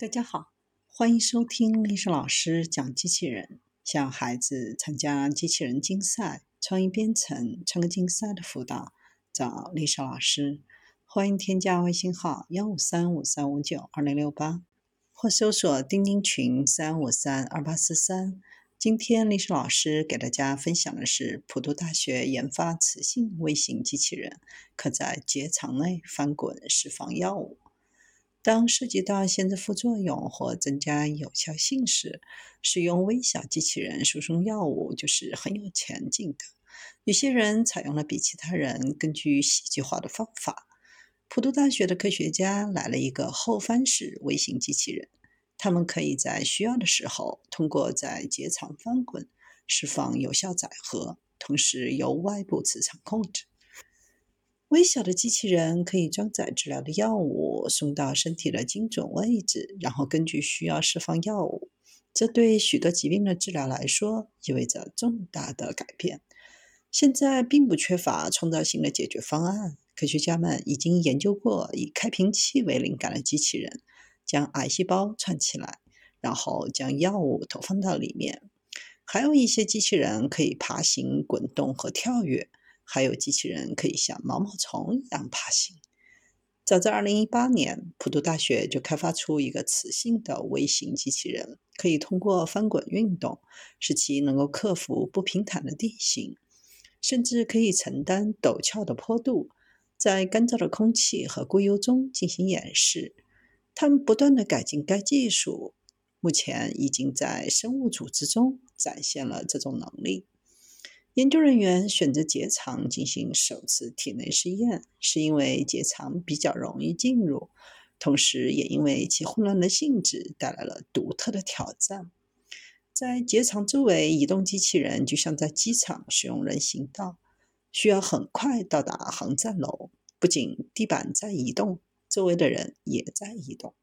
大家好，欢迎收听历史老师讲机器人。想孩子参加机器人竞赛、创意编程、创客竞赛的辅导，找历史老师。欢迎添加微信号幺五三五三五九二零六八，或搜索钉钉群三五三二八四三。今天历史老师给大家分享的是普渡大学研发磁性微型机器人，可在结肠内翻滚释放药物。当涉及到限制副作用或增加有效性时，使用微小机器人输送药物就是很有前景的。有些人采用了比其他人更具戏剧化的方法。普渡大学的科学家来了一个后翻式微型机器人，他们可以在需要的时候通过在结肠翻滚释放有效载荷，同时由外部磁场控制。微小的机器人可以装载治疗的药物，送到身体的精准位置，然后根据需要释放药物。这对许多疾病的治疗来说意味着重大的改变。现在并不缺乏创造性的解决方案。科学家们已经研究过以开瓶器为灵感的机器人，将癌细胞串起来，然后将药物投放到里面。还有一些机器人可以爬行、滚动和跳跃。还有机器人可以像毛毛虫一样爬行。早在2018年，普渡大学就开发出一个磁性的微型机器人，可以通过翻滚运动，使其能够克服不平坦的地形，甚至可以承担陡峭的坡度，在干燥的空气和硅油中进行演示。他们不断地改进该技术，目前已经在生物组织中展现了这种能力。研究人员选择结肠进行首次体内试验，是因为结肠比较容易进入，同时也因为其混乱的性质带来了独特的挑战。在结肠周围移动，机器人就像在机场使用人行道，需要很快到达航站楼。不仅地板在移动，周围的人也在移动。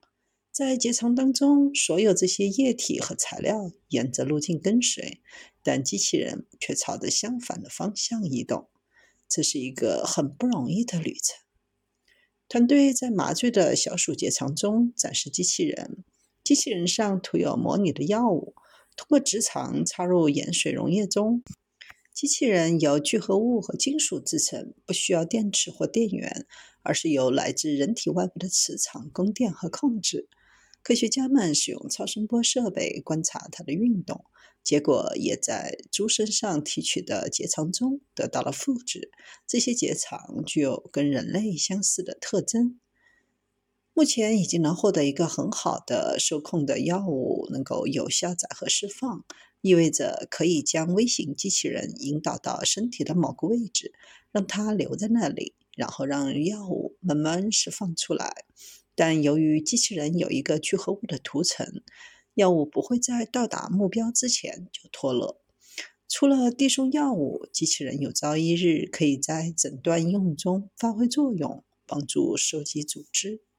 在结肠当中，所有这些液体和材料沿着路径跟随，但机器人却朝着相反的方向移动。这是一个很不容易的旅程。团队在麻醉的小鼠结肠中展示机器人，机器人上涂有模拟的药物，通过直肠插入盐水溶液中。机器人由聚合物和金属制成，不需要电池或电源，而是由来自人体外部的磁场供电和控制。科学家们使用超声波设备观察它的运动，结果也在猪身上提取的结肠中得到了复制。这些结肠具有跟人类相似的特征。目前已经能获得一个很好的受控的药物，能够有效载荷释放，意味着可以将微型机器人引导到身体的某个位置，让它留在那里，然后让药物慢慢释放出来。但由于机器人有一个聚合物的涂层，药物不会在到达目标之前就脱落。除了递送药物，机器人有朝一日可以在诊断应用中发挥作用，帮助收集组织。